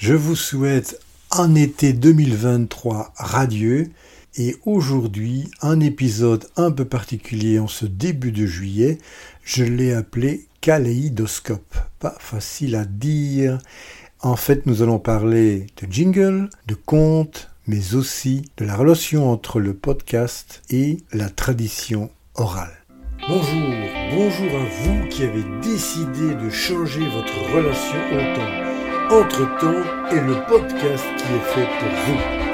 Je vous souhaite un été 2023 radieux et aujourd'hui un épisode un peu particulier en ce début de juillet. Je l'ai appelé kaléidoscope. Pas facile à dire. En fait, nous allons parler de jingle, de contes, mais aussi de la relation entre le podcast et la tradition orale. Bonjour, bonjour à vous qui avez décidé de changer votre relation au temps. Entre-temps est le podcast qui est fait pour vous.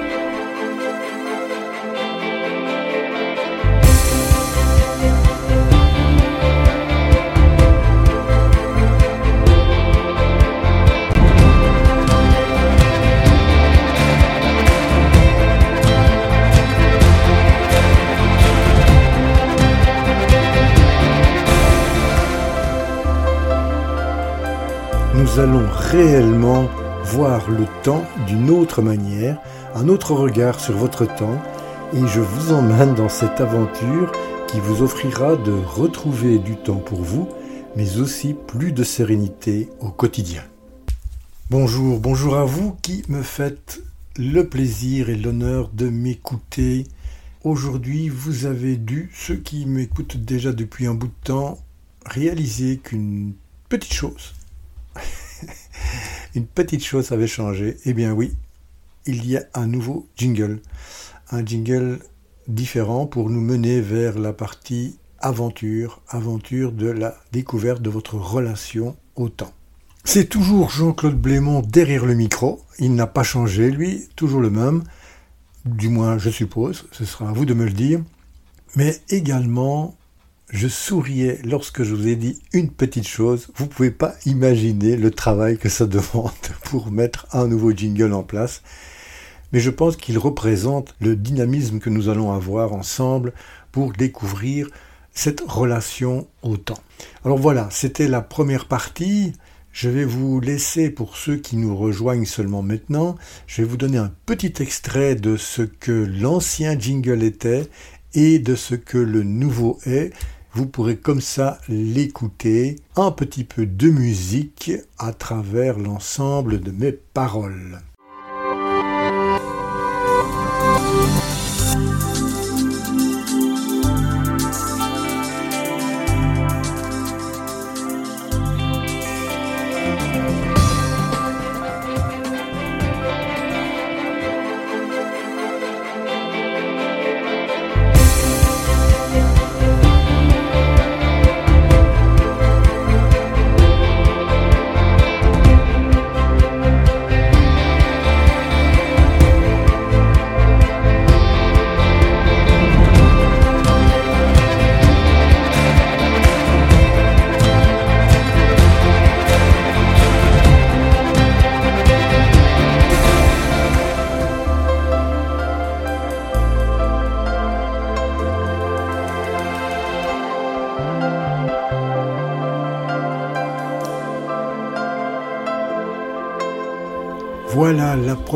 Allons réellement voir le temps d'une autre manière, un autre regard sur votre temps, et je vous emmène dans cette aventure qui vous offrira de retrouver du temps pour vous, mais aussi plus de sérénité au quotidien. Bonjour, bonjour à vous qui me faites le plaisir et l'honneur de m'écouter. Aujourd'hui, vous avez dû, ceux qui m'écoutent déjà depuis un bout de temps, réaliser qu'une petite chose une petite chose avait changé. Eh bien oui, il y a un nouveau jingle. Un jingle différent pour nous mener vers la partie aventure, aventure de la découverte de votre relation au temps. C'est toujours Jean-Claude Blémont derrière le micro. Il n'a pas changé, lui, toujours le même. Du moins, je suppose. Ce sera à vous de me le dire. Mais également je souriais lorsque je vous ai dit une petite chose. Vous ne pouvez pas imaginer le travail que ça demande pour mettre un nouveau jingle en place. Mais je pense qu'il représente le dynamisme que nous allons avoir ensemble pour découvrir cette relation au temps. Alors voilà, c'était la première partie. Je vais vous laisser, pour ceux qui nous rejoignent seulement maintenant, je vais vous donner un petit extrait de ce que l'ancien jingle était et de ce que le nouveau est. Vous pourrez comme ça l'écouter, un petit peu de musique à travers l'ensemble de mes paroles.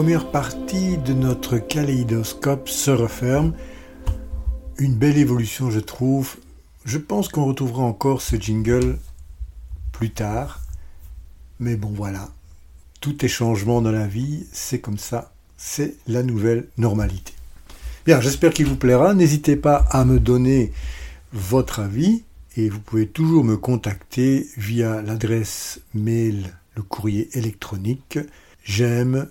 Première partie de notre kaléidoscope se referme. Une belle évolution, je trouve. Je pense qu'on retrouvera encore ce jingle plus tard. Mais bon, voilà. Tout est changement dans la vie, c'est comme ça. C'est la nouvelle normalité. Bien, j'espère qu'il vous plaira. N'hésitez pas à me donner votre avis et vous pouvez toujours me contacter via l'adresse mail, le courrier électronique j'aime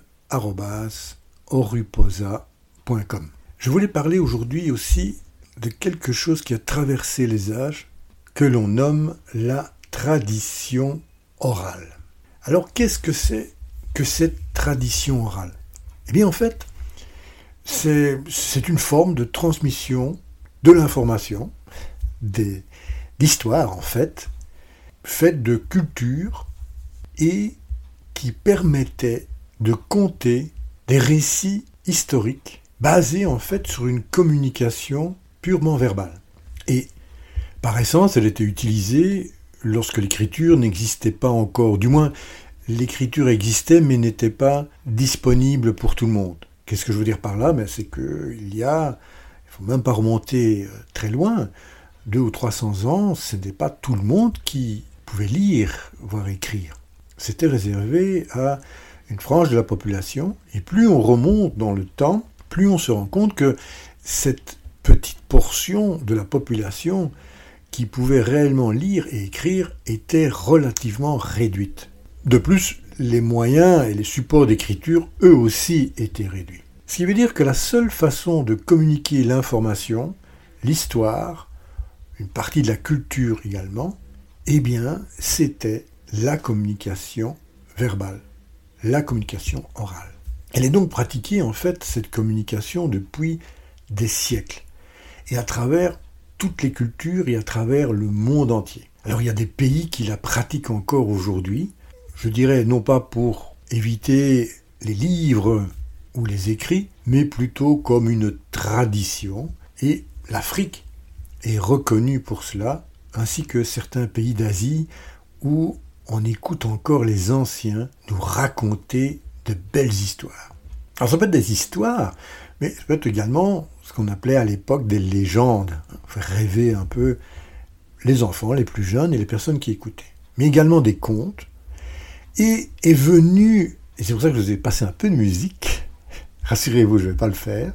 Je voulais parler aujourd'hui aussi de quelque chose qui a traversé les âges, que l'on nomme la tradition orale. Alors qu'est-ce que c'est que cette tradition orale? Eh bien en fait, c'est une forme de transmission de l'information, d'histoire en fait, faite de culture et qui permettait de conter des récits historiques basés en fait sur une communication purement verbale. Et par essence, elle était utilisée lorsque l'écriture n'existait pas encore, du moins l'écriture existait mais n'était pas disponible pour tout le monde. Qu'est-ce que je veux dire par là? Ben, C'est qu'il y a, il faut même pas remonter euh, très loin, deux ou trois cents ans, ce n'était pas tout le monde qui pouvait lire, voire écrire c'était réservé à une frange de la population, et plus on remonte dans le temps, plus on se rend compte que cette petite portion de la population qui pouvait réellement lire et écrire était relativement réduite. De plus, les moyens et les supports d'écriture, eux aussi, étaient réduits. Ce qui veut dire que la seule façon de communiquer l'information, l'histoire, une partie de la culture également, eh bien, c'était la communication verbale, la communication orale. Elle est donc pratiquée, en fait, cette communication depuis des siècles, et à travers toutes les cultures et à travers le monde entier. Alors il y a des pays qui la pratiquent encore aujourd'hui, je dirais non pas pour éviter les livres ou les écrits, mais plutôt comme une tradition, et l'Afrique est reconnue pour cela, ainsi que certains pays d'Asie où on écoute encore les anciens nous raconter de belles histoires. Alors ça peut être des histoires, mais ça peut être également ce qu'on appelait à l'époque des légendes, faire rêver un peu les enfants, les plus jeunes et les personnes qui écoutaient. Mais également des contes. Et est venu, et c'est pour ça que je vous ai passé un peu de musique, rassurez-vous, je ne vais pas le faire,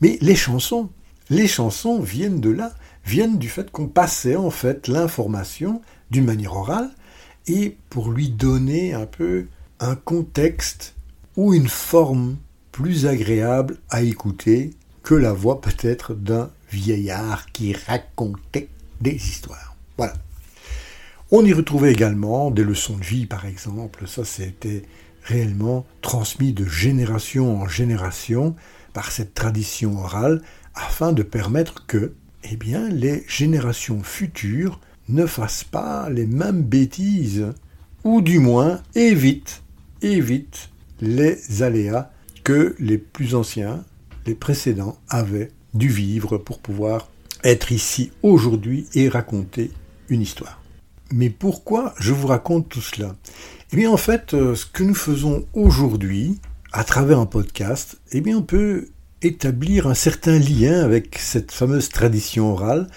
mais les chansons, les chansons viennent de là, viennent du fait qu'on passait en fait l'information d'une manière orale et pour lui donner un peu un contexte ou une forme plus agréable à écouter que la voix peut-être d'un vieillard qui racontait des histoires. Voilà. On y retrouvait également des leçons de vie, par exemple. Ça, c'était réellement transmis de génération en génération par cette tradition orale afin de permettre que eh bien, les générations futures ne fassent pas les mêmes bêtises, ou du moins évitent, évitent les aléas que les plus anciens, les précédents, avaient dû vivre pour pouvoir être ici aujourd'hui et raconter une histoire. Mais pourquoi je vous raconte tout cela? Eh bien en fait, euh, ce que nous faisons aujourd'hui, à travers un podcast, eh bien on peut établir un certain lien avec cette fameuse tradition orale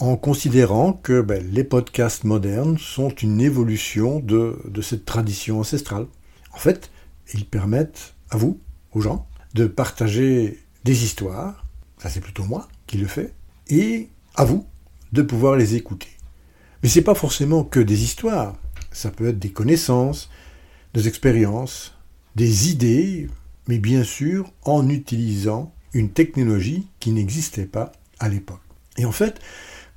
en considérant que ben, les podcasts modernes sont une évolution de, de cette tradition ancestrale. En fait, ils permettent à vous, aux gens, de partager des histoires, ça c'est plutôt moi qui le fais, et à vous de pouvoir les écouter. Mais c'est pas forcément que des histoires, ça peut être des connaissances, des expériences, des idées, mais bien sûr en utilisant une technologie qui n'existait pas à l'époque. Et en fait,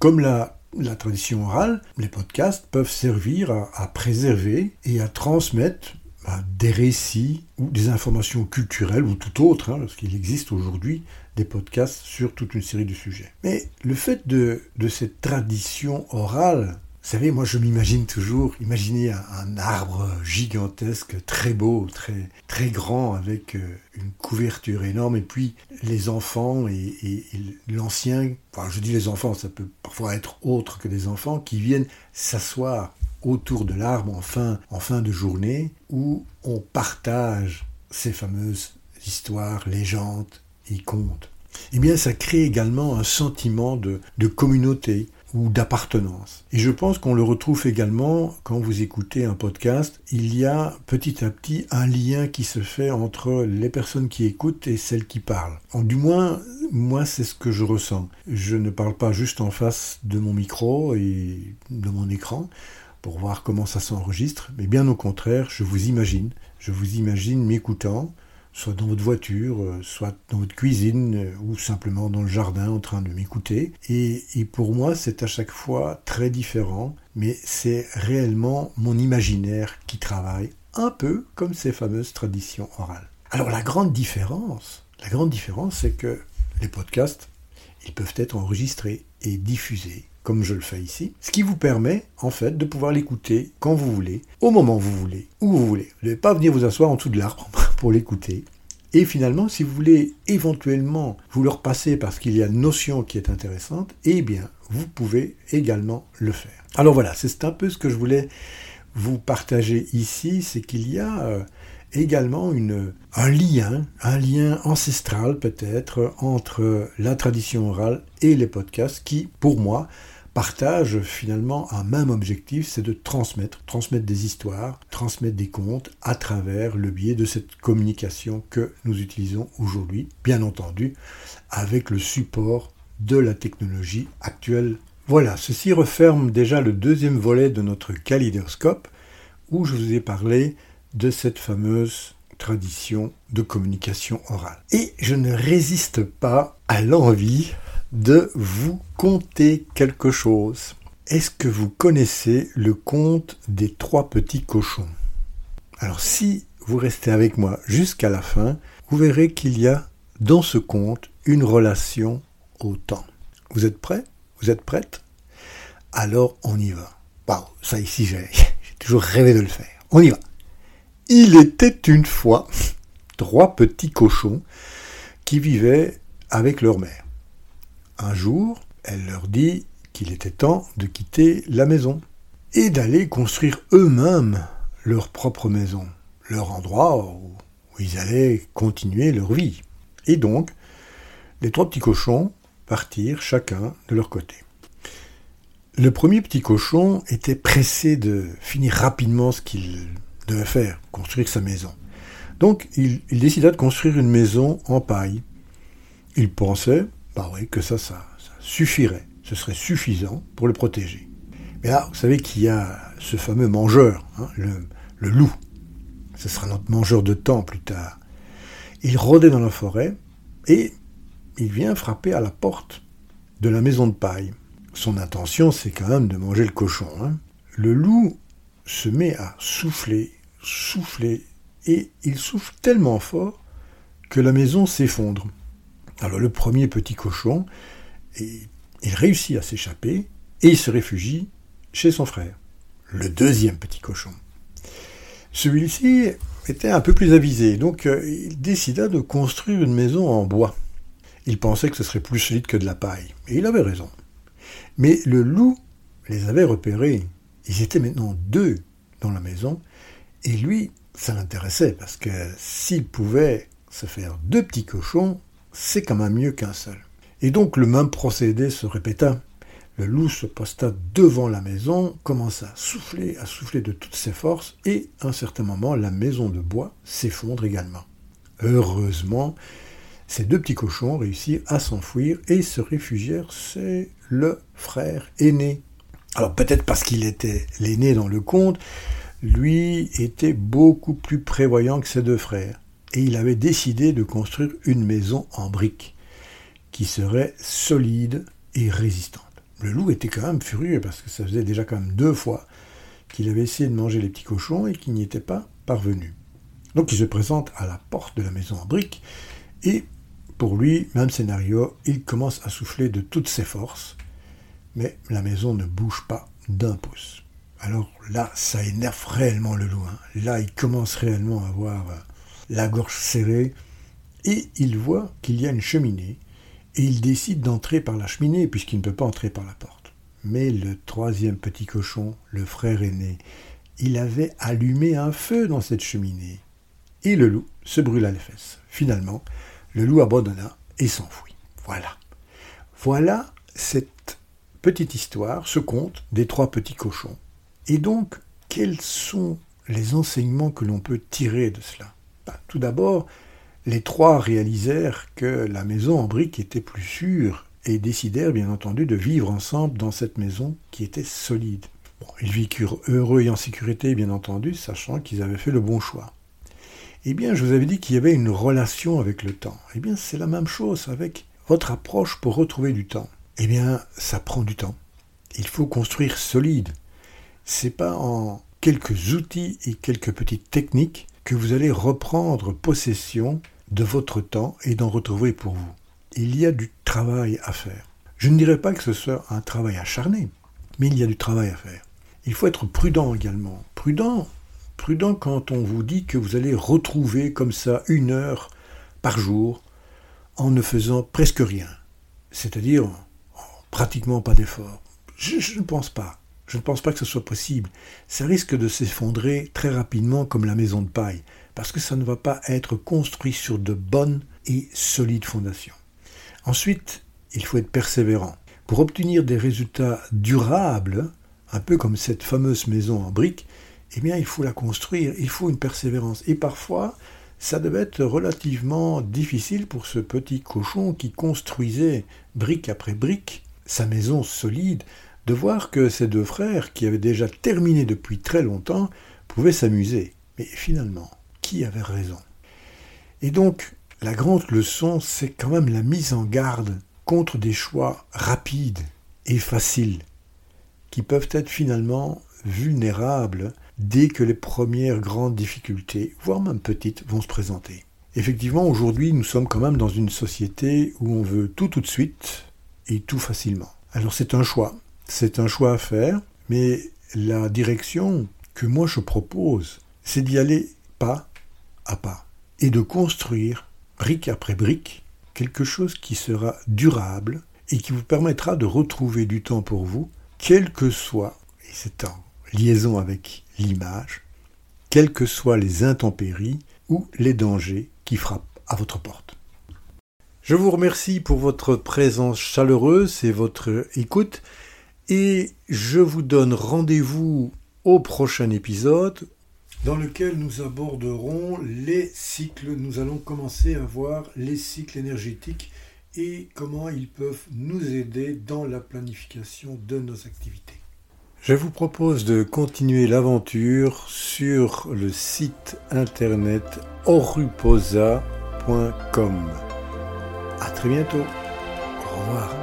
comme la, tradition orale, les podcasts peuvent servir à, préserver et à transmettre bah, des récits ou des informations culturelles ou tout autre, hein, parce qu'il existe aujourd'hui des podcasts sur toute une série de sujets. Mais le fait de cette tradition orale vous savez, moi je m'imagine toujours, imaginez un, arbre gigantesque, très beau, très, très grand, avec euh, une couverture énorme, et puis les enfants et, l'ancien, enfin je dis les enfants, ça peut parfois être autre que des enfants, qui viennent s'asseoir autour de l'arbre en fin, en fin de journée, où on partage ces fameuses histoires, légendes et contes. Eh bien, ça crée également un sentiment de, de communauté, ou d'appartenance. Et je pense qu'on le retrouve également quand vous écoutez un podcast. Il y a petit à petit un lien qui se fait entre les personnes qui écoutent et celles qui parlent. En, du moins, moi, c'est ce que je ressens. Je ne parle pas juste en face de mon micro et de mon écran pour voir comment ça s'enregistre, mais bien au contraire, je vous imagine. Je vous imagine m'écoutant, soit dans votre voiture, euh, soit dans votre cuisine, euh, ou simplement dans le jardin en train de m'écouter. Et, pour moi, c'est à chaque fois très différent, mais c'est réellement mon imaginaire qui travaille, un peu comme ces fameuses traditions orales. Alors la grande différence, la grande différence, c'est que les podcasts, ils peuvent être enregistrés et diffusés comme je le fais ici, ce qui vous permet en fait de pouvoir l'écouter quand vous voulez, au moment où vous voulez, où vous voulez. Vous devez pas venir vous asseoir en dessous de l'arbre l'écouter. Et finalement, si vous voulez éventuellement vous le repasser parce qu'il y a une notion qui est intéressante, eh bien, vous pouvez également le faire. Alors voilà, c'est un peu ce que je voulais vous partager ici, c'est qu'il y a euh, également une, un lien, un lien ancestral peut-être entre la tradition orale et les podcasts qui, pour moi, partagent finalement un même objectif, c'est de transmettre, transmettre des histoires, transmettre des contes à travers le biais de cette communication que nous utilisons aujourd'hui, bien entendu, avec le support de la technologie actuelle. Voilà, ceci referme déjà le deuxième volet de notre kalidoscope où je vous ai parlé de cette fameuse tradition de communication orale. Et je ne résiste pas à l'envie de vous conter quelque chose. Est-ce que vous connaissez le conte des trois petits cochons? Alors si vous restez avec moi jusqu'à la fin, vous verrez qu'il y a dans ce conte une relation au temps. Vous êtes prêts? Vous êtes prête Alors on y va. Wow, ça ici j'ai toujours rêvé de le faire. On y va. Il était une fois trois petits cochons qui vivaient avec leur mère. Un jour, elle leur dit qu'il était temps de quitter la maison et d'aller construire eux-mêmes leur propre maison, leur endroit où, ils allaient continuer leur vie. Et donc, les trois petits cochons partirent chacun de leur côté. Le premier petit cochon était pressé de finir rapidement ce qu'il devait faire, construire sa maison. Donc il, décida de construire une maison en paille. Il pensait, bah oui, que ça, ça, suffirait, ce serait suffisant pour le protéger. Mais là, vous savez qu'il y a ce fameux mangeur, hein, le, loup. Ce sera notre mangeur de temps plus tard. Il rôdait dans la forêt et il vient frapper à la porte de la maison de paille. Son intention, c'est quand même de manger le cochon. Hein. Le loup se met à souffler, souffler, et il souffle tellement fort que la maison s'effondre. Alors le premier petit cochon, il réussit à s'échapper et il se réfugie chez son frère, le deuxième petit cochon. Celui-ci était un peu plus avisé, donc euh, il décida de construire une maison en bois. Il pensait que ce serait plus solide que de la paille, et il avait raison. Mais le loup les avait repérés ils étaient maintenant deux dans la maison, et lui, ça l'intéressait, parce que s'il pouvait se faire deux petits cochons, c'est quand même mieux qu'un seul. Et donc le même procédé se répéta. Le loup se posta devant la maison, commença à souffler, à souffler de toutes ses forces, et à un certain moment, la maison de bois s'effondre également. Heureusement, ces deux petits cochons réussirent à s'enfuir et se réfugièrent chez le frère aîné alors peut-être parce qu'il était l'aîné dans le conte, lui était beaucoup plus prévoyant que ses deux frères, et il avait décidé de construire une maison en briques, qui serait solide et résistante. Le loup était quand même furieux, parce que ça faisait déjà quand même deux fois qu'il avait essayé de manger les petits cochons et qu'il n'y était pas parvenu. Donc il se présente à la porte de la maison en briques, et pour lui, même scénario, il commence à souffler de toutes ses forces, mais la maison ne bouge pas d'un pouce. Alors là, ça énerve réellement le loup. Hein. Là, il commence réellement à avoir euh, la gorge serrée et il voit qu'il y a une cheminée et il décide d'entrer par la cheminée puisqu'il ne peut pas entrer par la porte. Mais le troisième petit cochon, le frère aîné, il avait allumé un feu dans cette cheminée et le loup se brûla les fesses. Finalement, le loup abandonna et s'enfuit. Voilà. Voilà cette petite histoire, ce conte des trois petits cochons. Et donc, quels sont les enseignements que l'on peut tirer de cela? Ben, Tout d'abord, les trois réalisèrent que la maison en briques était plus sûre et décidèrent bien entendu de vivre ensemble dans cette maison qui était solide. ils vécurent heureux et en sécurité bien entendu, sachant qu'ils avaient fait le bon choix. Eh bien, je vous avais dit qu'il y avait une relation avec le temps. Eh bien, c'est la même chose avec votre approche pour retrouver du temps. Eh bien, ça prend du temps. Il faut construire solide. C'est pas en quelques outils et quelques petites techniques que vous allez reprendre possession de votre temps et d'en retrouver pour vous. Il y a du travail à faire. Je ne dirais pas que ce soit un travail acharné, mais il y a du travail à faire. Il faut être prudent également. Prudent, prudent quand on vous dit que vous allez retrouver comme ça une heure par jour en ne faisant presque rien. C'est-à-dire pratiquement pas d'effort. Je, ne pense pas. Je ne pense pas que ce soit possible. Ça risque de s'effondrer très rapidement comme la maison de paille, parce que ça ne va pas être construit sur de bonnes et solides fondations. Ensuite, il faut être persévérant. Pour obtenir des résultats durables, un peu comme cette fameuse maison en briques, eh bien il faut la construire, il faut une persévérance. Et parfois, ça devait être relativement difficile pour ce petit cochon qui construisait brique après brique sa maison solide, de voir que ses deux frères, qui avaient déjà terminé depuis très longtemps, pouvaient s'amuser. Mais finalement, qui avait raison? Et donc, la grande leçon, c'est quand même la mise en garde contre des choix rapides et faciles, qui peuvent être finalement vulnérables dès que les premières grandes difficultés, voire même petites, vont se présenter. Effectivement, aujourd'hui, nous sommes quand même dans une société où on veut tout tout de suite et tout facilement. Alors c'est un choix, c'est un choix à faire, mais la direction que moi je propose, c'est d'y aller pas à pas et de construire, brique après brique, quelque chose qui sera durable et qui vous permettra de retrouver du temps pour vous, quel que soit, et c'est en liaison avec l'image, quelles que soient les intempéries ou les dangers qui frappent à votre porte. Je vous remercie pour votre présence chaleureuse et votre écoute et je vous donne rendez-vous au prochain épisode dans lequel nous aborderons les cycles. Nous allons commencer à voir les cycles énergétiques et comment ils peuvent nous aider dans la planification de nos activités. Je vous propose de continuer l'aventure sur le site internet oruposa.com. À très bientôt. Au revoir.